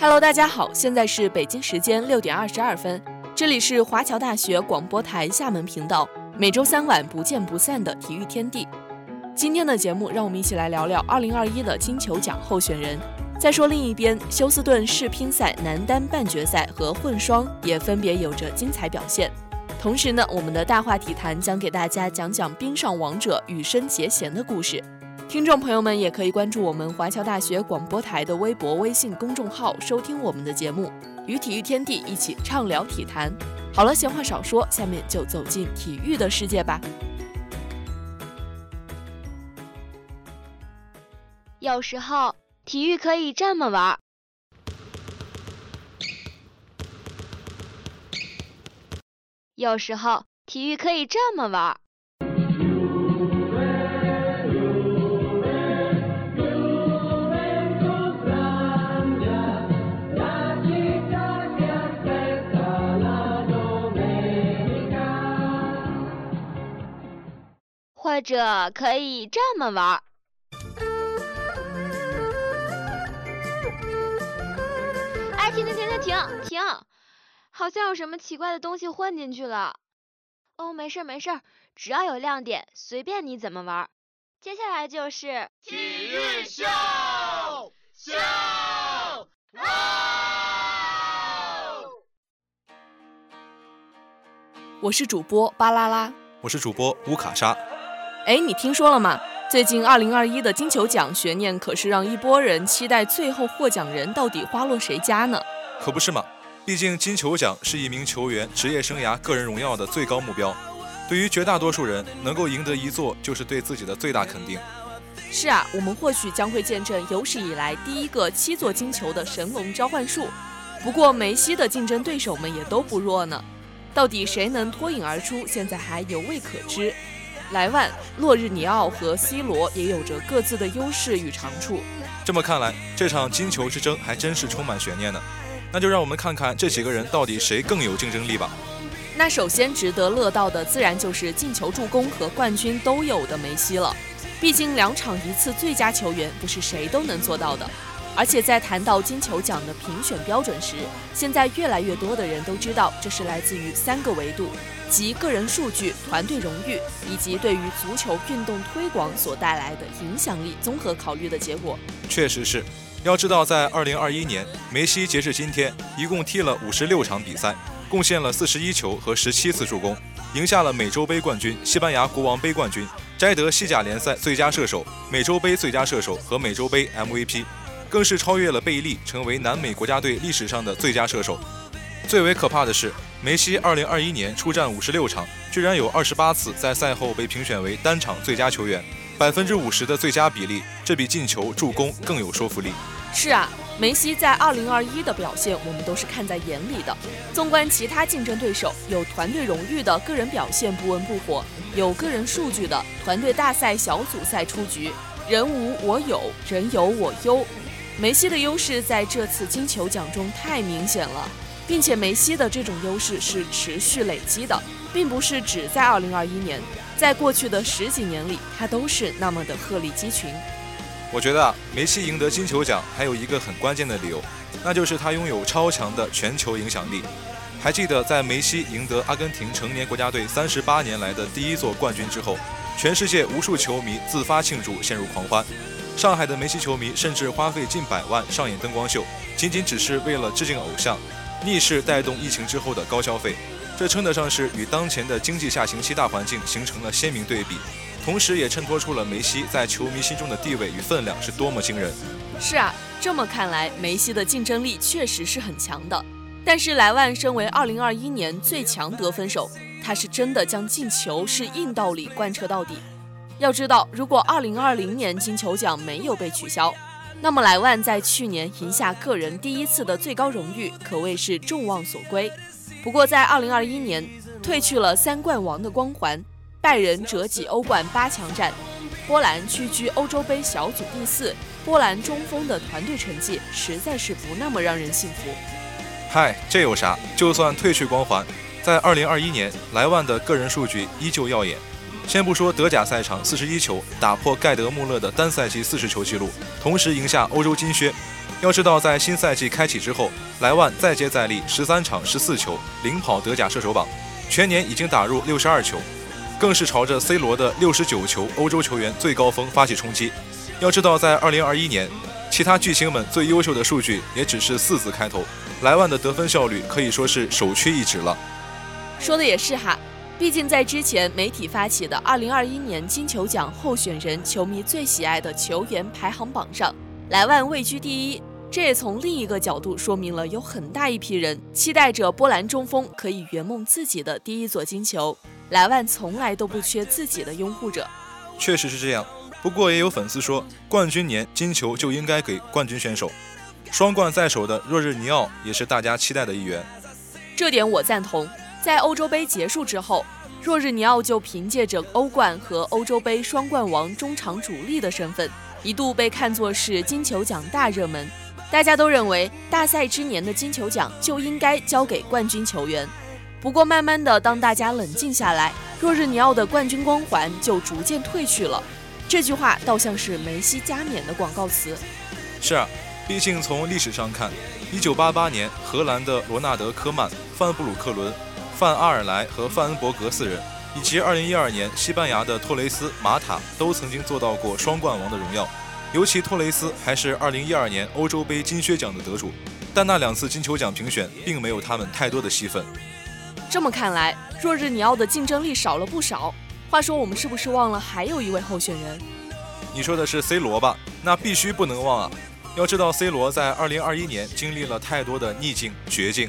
Hello，大家好，现在是北京时间六点二十二分，这里是华侨大学广播台厦门频道，每周三晚不见不散的体育天地。今天的节目，让我们一起来聊聊二零二一的金球奖候选人。再说另一边，休斯顿世乒赛男单半决赛和混双也分别有着精彩表现。同时呢，我们的大话体坛将给大家讲讲冰上王者羽生结弦的故事。听众朋友们也可以关注我们华侨大学广播台的微博、微信公众号，收听我们的节目，与体育天地一起畅聊体坛。好了，闲话少说，下面就走进体育的世界吧。有时候体育可以这么玩。有时候体育可以这么玩。或者可以这么玩。哎，停停停停停停！好像有什么奇怪的东西混进去了。哦，没事没事，只要有亮点，随便你怎么玩。接下来就是体育秀秀哦！我是主播巴啦啦，我是主播乌卡莎。哎，你听说了吗？最近二零二一的金球奖悬念可是让一波人期待最后获奖人到底花落谁家呢？可不是嘛。毕竟金球奖是一名球员职业生涯个人荣耀的最高目标，对于绝大多数人，能够赢得一座就是对自己的最大肯定。是啊，我们或许将会见证有史以来第一个七座金球的神龙召唤术。不过梅西的竞争对手们也都不弱呢，到底谁能脱颖而出，现在还犹未可知。莱万、洛日尼奥和 C 罗也有着各自的优势与长处。这么看来，这场金球之争还真是充满悬念呢。那就让我们看看这几个人到底谁更有竞争力吧。那首先值得乐道的，自然就是进球、助攻和冠军都有的梅西了。毕竟两场一次最佳球员不是谁都能做到的。而且在谈到金球奖的评选标准时，现在越来越多的人都知道，这是来自于三个维度，及个人数据、团队荣誉以及对于足球运动推广所带来的影响力综合考虑的结果。确实是。要知道，在2021年，梅西截至今天一共踢了56场比赛，贡献了41球和17次助攻，赢下了美洲杯冠军、西班牙国王杯冠军，摘得西甲联赛最佳射手、美洲杯最佳射手和美洲杯 MVP，更是超越了贝利，成为南美国家队历史上的最佳射手。最为可怕的是，梅西2021年出战56场，居然有28次在赛后被评选为单场最佳球员。百分之五十的最佳比例，这比进球、助攻更有说服力。是啊，梅西在二零二一的表现，我们都是看在眼里的。纵观其他竞争对手，有团队荣誉的个人表现不温不火，有个人数据的团队大赛、小组赛出局，人无我有，人有我优。梅西的优势在这次金球奖中太明显了，并且梅西的这种优势是持续累积的，并不是只在二零二一年。在过去的十几年里，他都是那么的鹤立鸡群。我觉得啊，梅西赢得金球奖还有一个很关键的理由，那就是他拥有超强的全球影响力。还记得在梅西赢得阿根廷成年国家队三十八年来的第一座冠军之后，全世界无数球迷自发庆祝，陷入狂欢。上海的梅西球迷甚至花费近百万上演灯光秀，仅仅只是为了致敬偶像，逆势带动疫情之后的高消费。这称得上是与当前的经济下行期大环境形成了鲜明对比，同时也衬托出了梅西在球迷心中的地位与分量是多么惊人。是啊，这么看来，梅西的竞争力确实是很强的。但是莱万身为2021年最强得分手，他是真的将进球是硬道理贯彻到底。要知道，如果2020年金球奖没有被取消，那么莱万在去年赢下个人第一次的最高荣誉，可谓是众望所归。不过，在2021年褪去了三冠王的光环，拜仁折戟欧冠八强战，波兰屈居欧洲杯小组第四，波兰中锋的团队成绩实在是不那么让人信服。嗨，这有啥？就算褪去光环，在2021年，莱万的个人数据依旧耀眼。先不说德甲赛场41球打破盖德穆勒的单赛季40球纪录，同时赢下欧洲金靴。要知道，在新赛季开启之后，莱万再接再厉，十三场十四球，领跑德甲射手榜，全年已经打入六十二球，更是朝着 C 罗的六十九球欧洲球员最高峰发起冲击。要知道，在二零二一年，其他巨星们最优秀的数据也只是四字开头，莱万的得分效率可以说是首屈一指了。说的也是哈。毕竟，在之前媒体发起的2021年金球奖候选人球迷最喜爱的球员排行榜上，莱万位居第一。这也从另一个角度说明了，有很大一批人期待着波兰中锋可以圆梦自己的第一座金球。莱万从来都不缺自己的拥护者。确实是这样，不过也有粉丝说，冠军年金球就应该给冠军选手。双冠在手的若日尼奥也是大家期待的一员。这点我赞同。在欧洲杯结束之后，若日尼奥就凭借着欧冠和欧洲杯双冠王中场主力的身份，一度被看作是金球奖大热门。大家都认为大赛之年的金球奖就应该交给冠军球员。不过慢慢的，当大家冷静下来，若日尼奥的冠军光环就逐渐褪去了。这句话倒像是梅西加冕的广告词。是啊，毕竟从历史上看，1988年荷兰的罗纳德·科曼、范布鲁克伦。范阿尔莱和范恩伯格四人，以及2012年西班牙的托雷斯、马塔都曾经做到过双冠王的荣耀。尤其托雷斯还是2012年欧洲杯金靴奖的得主，但那两次金球奖评选并没有他们太多的戏份。这么看来，若日尼奥的竞争力少了不少。话说，我们是不是忘了还有一位候选人？你说的是 C 罗吧？那必须不能忘啊！要知道，C 罗在2021年经历了太多的逆境、绝境。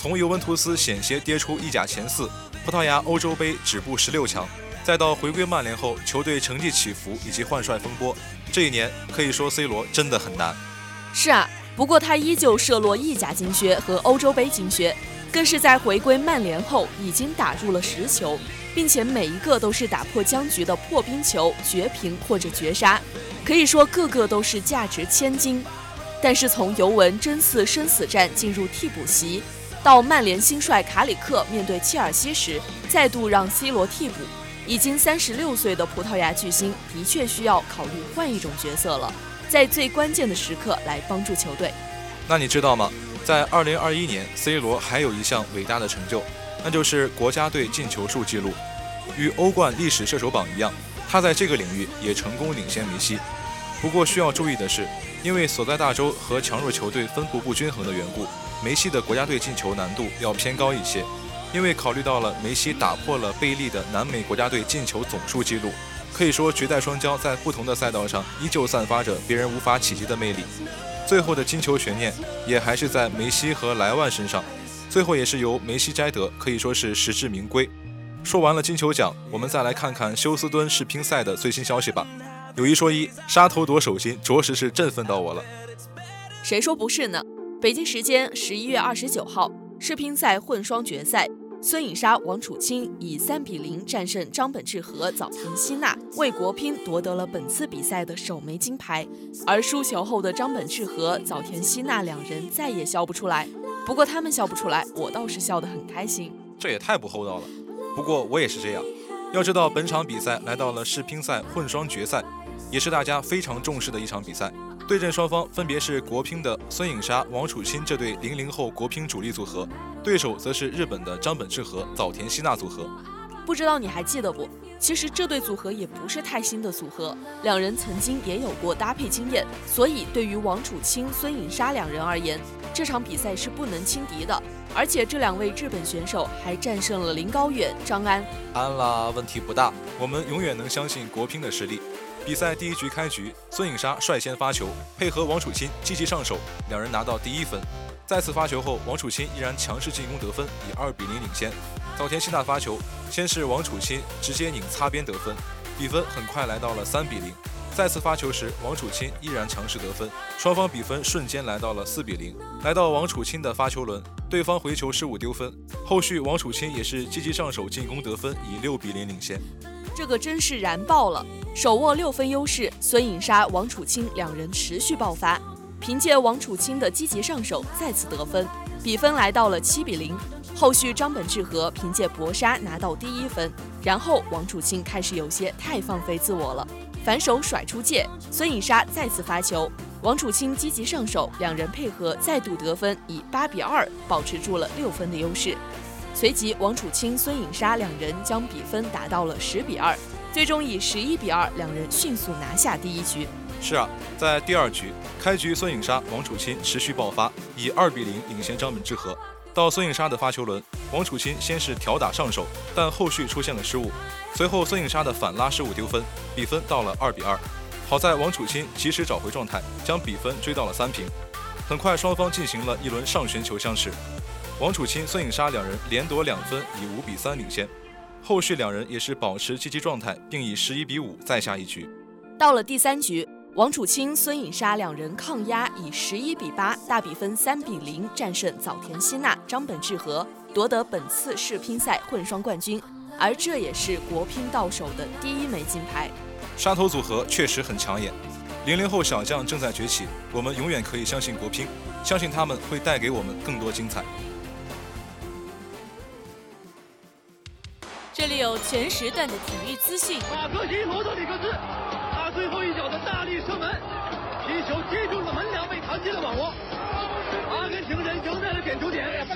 从尤文图斯险些跌出意甲前四，葡萄牙欧洲杯止步十六强，再到回归曼联后球队成绩起伏以及换帅风波，这一年可以说 C 罗真的很难。是啊，不过他依旧射落意甲金靴和欧洲杯金靴，更是在回归曼联后已经打入了十球，并且每一个都是打破僵局的破冰球、绝平或者绝杀，可以说个个都是价值千金。但是从尤文争四生死战进入替补席。到曼联新帅卡里克面对切尔西时，再度让 C 罗替补，已经三十六岁的葡萄牙巨星的确需要考虑换一种角色了，在最关键的时刻来帮助球队。那你知道吗？在二零二一年，C 罗还有一项伟大的成就，那就是国家队进球数纪录，与欧冠历史射手榜一样，他在这个领域也成功领先梅西。不过需要注意的是，因为所在大洲和强弱球队分布不均衡的缘故。梅西的国家队进球难度要偏高一些，因为考虑到了梅西打破了贝利的南美国家队进球总数纪录，可以说绝代双骄在不同的赛道上依旧散发着别人无法企及的魅力。最后的金球悬念也还是在梅西和莱万身上，最后也是由梅西摘得，可以说是实至名归。说完了金球奖，我们再来看看休斯敦世乒赛的最新消息吧。有一说一，杀头夺首金着实是振奋到我了。谁说不是呢？北京时间十一月二十九号，世乒赛混双决赛，孙颖莎、王楚钦以三比零战胜张本智和、早田希娜，为国乒夺得了本次比赛的首枚金牌。而输球后的张本智和、早田希娜两人再也笑不出来。不过他们笑不出来，我倒是笑得很开心。这也太不厚道了。不过我也是这样。要知道，本场比赛来到了世乒赛混双决赛，也是大家非常重视的一场比赛。对阵双方分别是国乒的孙颖莎、王楚钦这对零零后国乒主力组合，对手则是日本的张本智和、早田希娜组合。不知道你还记得不？其实这对组合也不是太新的组合，两人曾经也有过搭配经验，所以对于王楚钦、孙颖莎两人而言，这场比赛是不能轻敌的。而且这两位日本选手还战胜了林高远、张安。安啦，问题不大，我们永远能相信国乒的实力。比赛第一局开局，孙颖莎率先发球，配合王楚钦积极上手，两人拿到第一分。再次发球后，王楚钦依然强势进攻得分，以二比零领先。早田希娜发球，先是王楚钦直接拧擦边得分，比分很快来到了三比零。再次发球时，王楚钦依然强势得分，双方比分瞬间来到了四比零。来到王楚钦的发球轮，对方回球失误丢分，后续王楚钦也是积极上手进攻得分，以六比零领先。这个真是燃爆了！手握六分优势，孙颖莎、王楚钦两人持续爆发，凭借王楚钦的积极上手再次得分，比分来到了七比零。后续张本智和凭借搏杀拿到第一分，然后王楚钦开始有些太放飞自我了，反手甩出界，孙颖莎再次发球，王楚钦积极上手，两人配合再度得分，以八比二保持住了六分的优势。随即，王楚钦、孙颖莎两人将比分打到了十比二，最终以十一比二，两人迅速拿下第一局。是啊，在第二局开局，孙颖莎、王楚钦持续爆发，以二比零领先张本智和。到孙颖莎的发球轮，王楚钦先是挑打上手，但后续出现了失误，随后孙颖莎的反拉失误丢分，比分到了二比二。好在王楚钦及时找回状态，将比分追到了三平。很快，双方进行了一轮上旋球相持，王楚钦、孙颖莎两人连夺两分，以五比三领先。后续两人也是保持积极状态，并以十一比五再下一局。到了第三局，王楚钦、孙颖莎两人抗压，以十一比八大比分三比零战胜早田希娜、张本智和，夺得本次世乒赛混双冠军。而这也是国乒到手的第一枚金牌。杀头组合确实很抢眼，零零后小将正在崛起，我们永远可以相信国乒，相信他们会带给我们更多精彩。这里有全时段的体育资讯。马克西罗德里克斯，他最后一脚的大力射门，皮球击中了门梁，被弹进了网窝。阿根廷人赢在了点球点。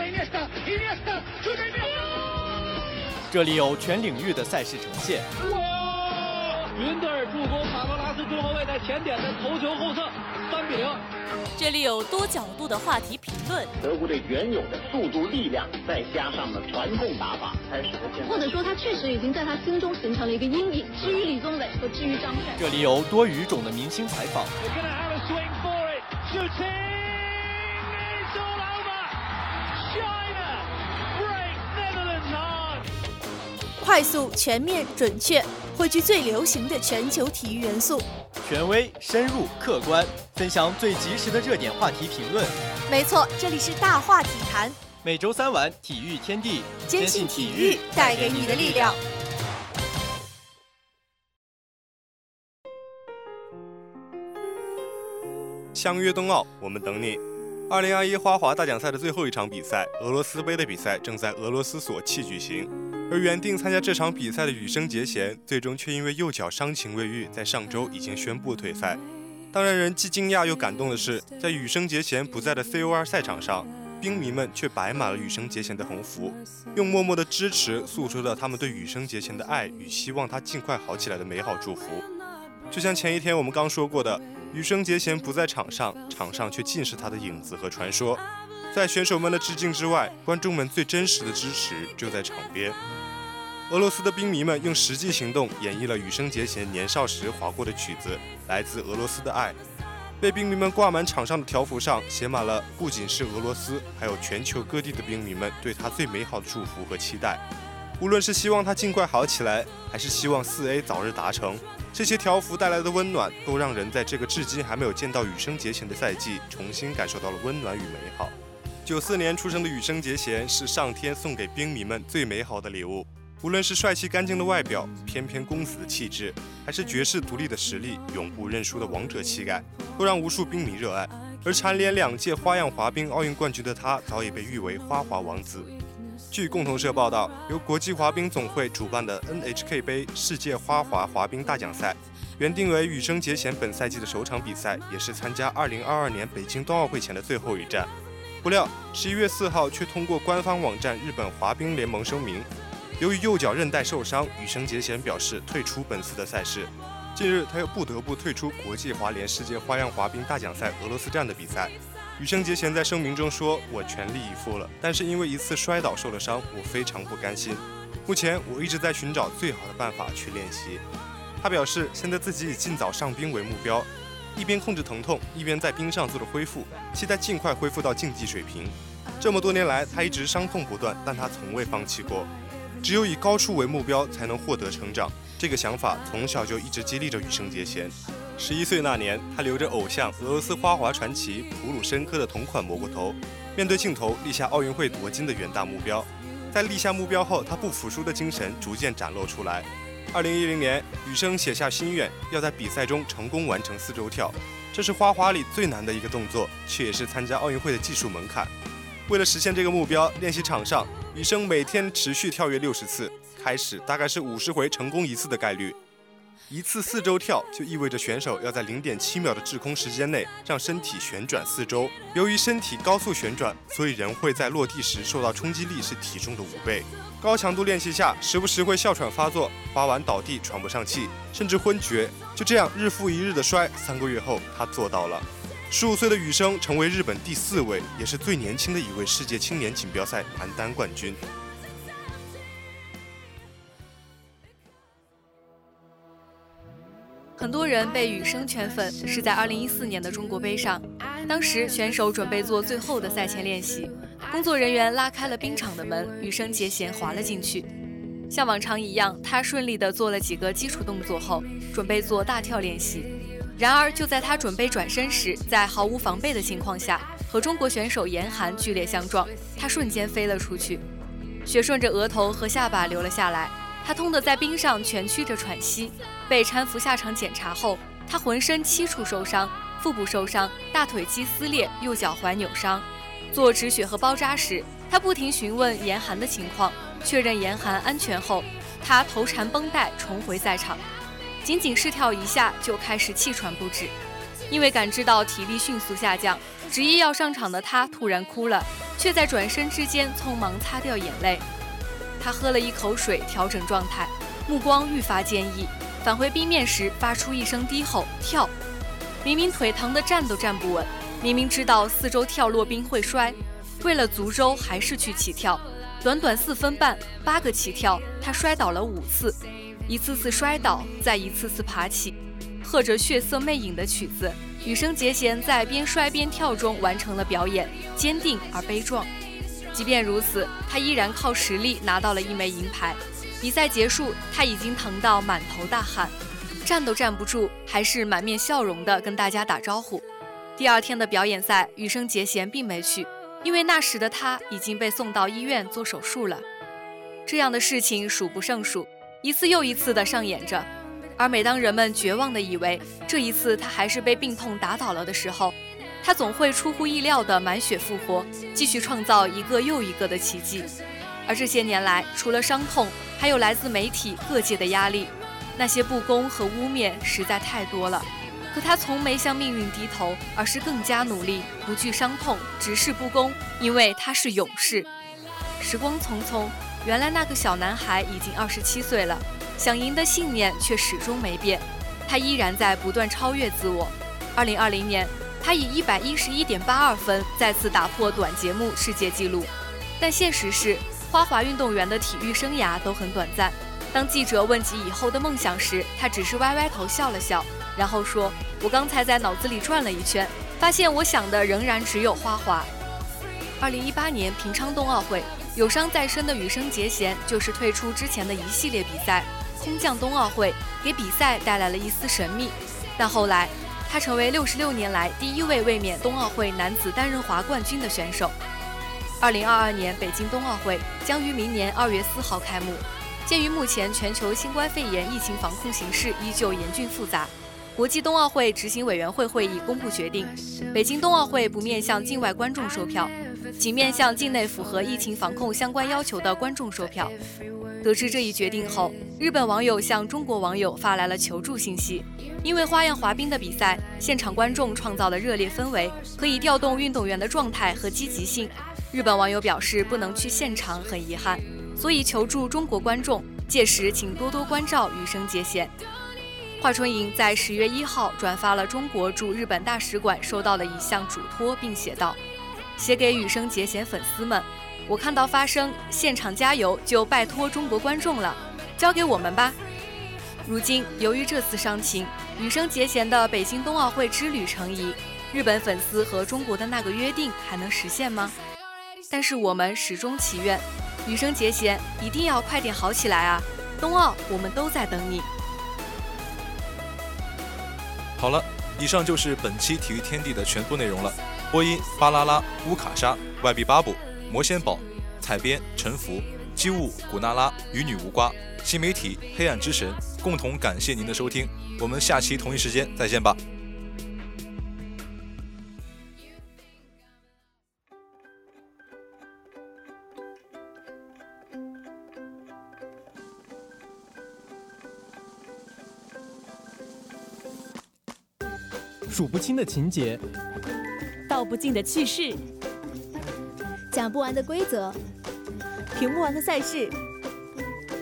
这里有全领域的赛事呈现。云德尔助攻卡罗拉斯中后卫在前点的头球后侧，三比零。这里有多角度的话题评论。德国队原有的速度、力量，再加上了传控打法，才使得现在。或者说，他确实已经在他心中形成了一个阴影。至于李宗伟和至于张帅，这里有多语种的明星采访。快速、全面、准确，汇聚最流行的全球体育元素。权威、深入、客观，分享最及时的热点话题评论。没错，这里是大话体坛。每周三晚，体育天地，坚信体育带给你的力量。相约冬奥，我们等你。二零二一花滑大奖赛的最后一场比赛——俄罗斯杯的比赛，正在俄罗斯索契举行。而原定参加这场比赛的羽生结弦，最终却因为右脚伤情未愈，在上周已经宣布退赛。当让人既惊讶又感动的是，在羽生结弦不在的 COR 赛场上，冰迷们却摆满了羽生结弦的横幅，用默默的支持诉说着他们对羽生结弦的爱与希望他尽快好起来的美好祝福。就像前一天我们刚说过的，羽生结弦不在场上，场上却尽是他的影子和传说。在选手们的致敬之外，观众们最真实的支持就在场边。俄罗斯的冰迷们用实际行动演绎了羽生结弦年少时划过的曲子《来自俄罗斯的爱》，被冰迷们挂满场上的条幅上写满了不仅是俄罗斯，还有全球各地的冰迷们对他最美好的祝福和期待。无论是希望他尽快好起来，还是希望四 A 早日达成，这些条幅带来的温暖，都让人在这个至今还没有见到羽生结弦的赛季，重新感受到了温暖与美好。九四年出生的羽生结弦是上天送给冰迷们最美好的礼物。无论是帅气干净的外表、翩翩公子的气质，还是绝世独立的实力、永不认输的王者气概，都让无数冰迷热爱。而蝉联两届花样滑冰奥运冠军的他，早已被誉为花滑王子。据共同社报道，由国际滑冰总会主办的 NHK 杯世界花滑滑冰大奖赛，原定为羽生结弦本赛季的首场比赛，也是参加2022年北京冬奥会前的最后一站。不料，十一月四号却通过官方网站日本滑冰联盟声明，由于右脚韧带受伤，羽生结弦表示退出本次的赛事。近日，他又不得不退出国际滑联世界花样滑冰大奖赛俄罗斯站的比赛。羽生结弦在声明中说：“我全力以赴了，但是因为一次摔倒受了伤，我非常不甘心。目前我一直在寻找最好的办法去练习。”他表示，现在自己以尽早上冰为目标。一边控制疼痛，一边在冰上做着恢复，期待尽快恢复到竞技水平。这么多年来，他一直伤痛不断，但他从未放弃过。只有以高处为目标，才能获得成长。这个想法从小就一直激励着羽生结弦。十一岁那年，他留着偶像俄罗斯花滑传奇普鲁申科的同款蘑菇头，面对镜头立下奥运会夺金的远大目标。在立下目标后，他不服输的精神逐渐展露出来。二零一零年，羽生写下心愿，要在比赛中成功完成四周跳。这是花滑里最难的一个动作，却也是参加奥运会的技术门槛。为了实现这个目标，练习场上，羽生每天持续跳跃六十次，开始大概是五十回成功一次的概率。一次四周跳就意味着选手要在零点七秒的滞空时间内让身体旋转四周。由于身体高速旋转，所以人会在落地时受到冲击力是体重的五倍。高强度练习下，时不时会哮喘发作，滑完倒地喘不上气，甚至昏厥。就这样日复一日的摔，三个月后他做到了。十五岁的羽生成为日本第四位，也是最年轻的一位世界青年锦标赛男单冠军。很多人被羽生圈粉，是在2014年的中国杯上。当时选手准备做最后的赛前练习，工作人员拉开了冰场的门，羽生结弦滑了进去。像往常一样，他顺利地做了几个基础动作后，准备做大跳练习。然而，就在他准备转身时，在毫无防备的情况下，和中国选手严寒剧烈相撞，他瞬间飞了出去，血顺着额头和下巴流了下来。他痛得在冰上蜷曲着喘息，被搀扶下场检查后，他浑身七处受伤，腹部受伤，大腿肌撕裂，右脚踝扭伤。做止血和包扎时，他不停询问严寒的情况，确认严寒安全后，他头缠绷带重回赛场。仅仅试跳一下就开始气喘不止，因为感知到体力迅速下降，执意要上场的他突然哭了，却在转身之间匆忙擦掉眼泪。他喝了一口水，调整状态，目光愈发坚毅。返回冰面时，发出一声低吼：“跳！”明明腿疼的站都站不稳，明明知道四周跳落冰会摔，为了足周还是去起跳。短短四分半，八个起跳，他摔倒了五次，一次次摔倒，再一次次爬起。和着血色魅影的曲子，羽生结弦在边摔边跳中完成了表演，坚定而悲壮。即便如此，他依然靠实力拿到了一枚银牌。比赛结束，他已经疼到满头大汗，站都站不住，还是满面笑容的跟大家打招呼。第二天的表演赛，羽生结弦并没去，因为那时的他已经被送到医院做手术了。这样的事情数不胜数，一次又一次的上演着。而每当人们绝望的以为这一次他还是被病痛打倒了的时候，他总会出乎意料的满血复活，继续创造一个又一个的奇迹。而这些年来，除了伤痛，还有来自媒体各界的压力，那些不公和污蔑实在太多了。可他从没向命运低头，而是更加努力，不惧伤痛，直视不公，因为他是勇士。时光匆匆，原来那个小男孩已经二十七岁了，想赢的信念却始终没变，他依然在不断超越自我。二零二零年。他以一百一十一点八二分再次打破短节目世界纪录，但现实是，花滑运动员的体育生涯都很短暂。当记者问及以后的梦想时，他只是歪歪头笑了笑，然后说：“我刚才在脑子里转了一圈，发现我想的仍然只有花滑。”二零一八年平昌冬奥会，有伤在身的羽生结弦就是退出之前的一系列比赛，空降冬奥会，给比赛带来了一丝神秘，但后来。他成为六十六年来第一位卫冕冬奥会男子单人滑冠军的选手。二零二二年北京冬奥会将于明年二月四号开幕。鉴于目前全球新冠肺炎疫情防控形势依旧严峻复杂，国际冬奥会执行委员会会议公布决定，北京冬奥会不面向境外观众售票，仅面向境内符合疫情防控相关要求的观众售票。得知这一决定后，日本网友向中国网友发来了求助信息。因为花样滑冰的比赛，现场观众创造的热烈氛围可以调动运动员的状态和积极性。日本网友表示不能去现场很遗憾，所以求助中国观众，届时请多多关照羽生结弦。华春莹在十月一号转发了中国驻日本大使馆收到的一项嘱托，并写道：“写给羽生结弦粉丝们。”我看到发声，现场加油，就拜托中国观众了，交给我们吧。如今由于这次伤情，羽生结弦的北京冬奥会之旅成疑，日本粉丝和中国的那个约定还能实现吗？但是我们始终祈愿，羽生结弦一定要快点好起来啊！冬奥我们都在等你。好了，以上就是本期体育天地的全部内容了。播音：巴啦啦、乌卡莎、外币巴布。魔仙堡、采编陈福、机务古娜拉、与女无瓜、新媒体黑暗之神共同感谢您的收听，我们下期同一时间再见吧。数不清的情节，道不尽的趣事，讲不完的规则，评不完的赛事。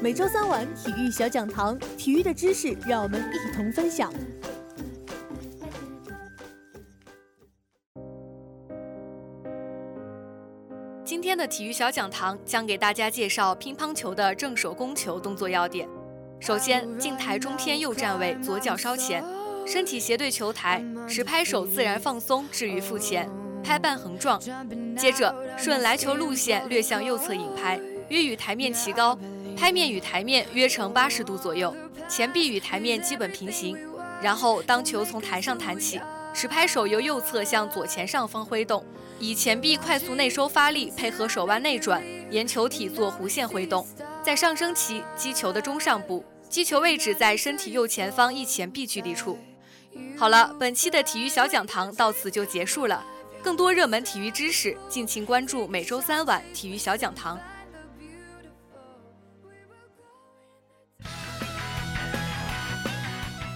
每周三晚体育小讲堂，体育的知识让我们一同分享。今天的体育小讲堂将给大家介绍乒乓球的正手攻球动作要点。首先，近台中偏右站位，左脚稍前，身体斜对球台，持拍手自然放松置于腹前，拍半横撞。接着顺来球路线略向右侧引拍，约与台面齐高，拍面与台面约成八十度左右，前臂与台面基本平行。然后当球从台上弹起，持拍手由右侧向左前上方挥动。以前臂快速内收发力，配合手腕内转，沿球体做弧线挥动。在上升期击球的中上部，击球位置在身体右前方一前臂距离处。好了，本期的体育小讲堂到此就结束了。更多热门体育知识，敬请关注每周三晚体育小讲堂。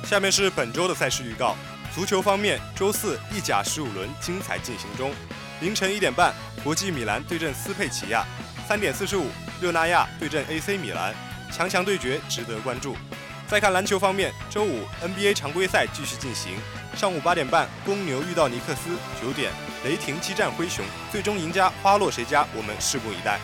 下面是本周的赛事预告。足球方面，周四意甲十五轮精彩进行中。凌晨一点半，国际米兰对阵斯佩齐亚；三点四十五，热那亚对阵 AC 米兰，强强对决，值得关注。再看篮球方面，周五 NBA 常规赛继续进行，上午八点半，公牛遇到尼克斯；九点，雷霆激战灰熊，最终赢家花落谁家？我们拭目以待。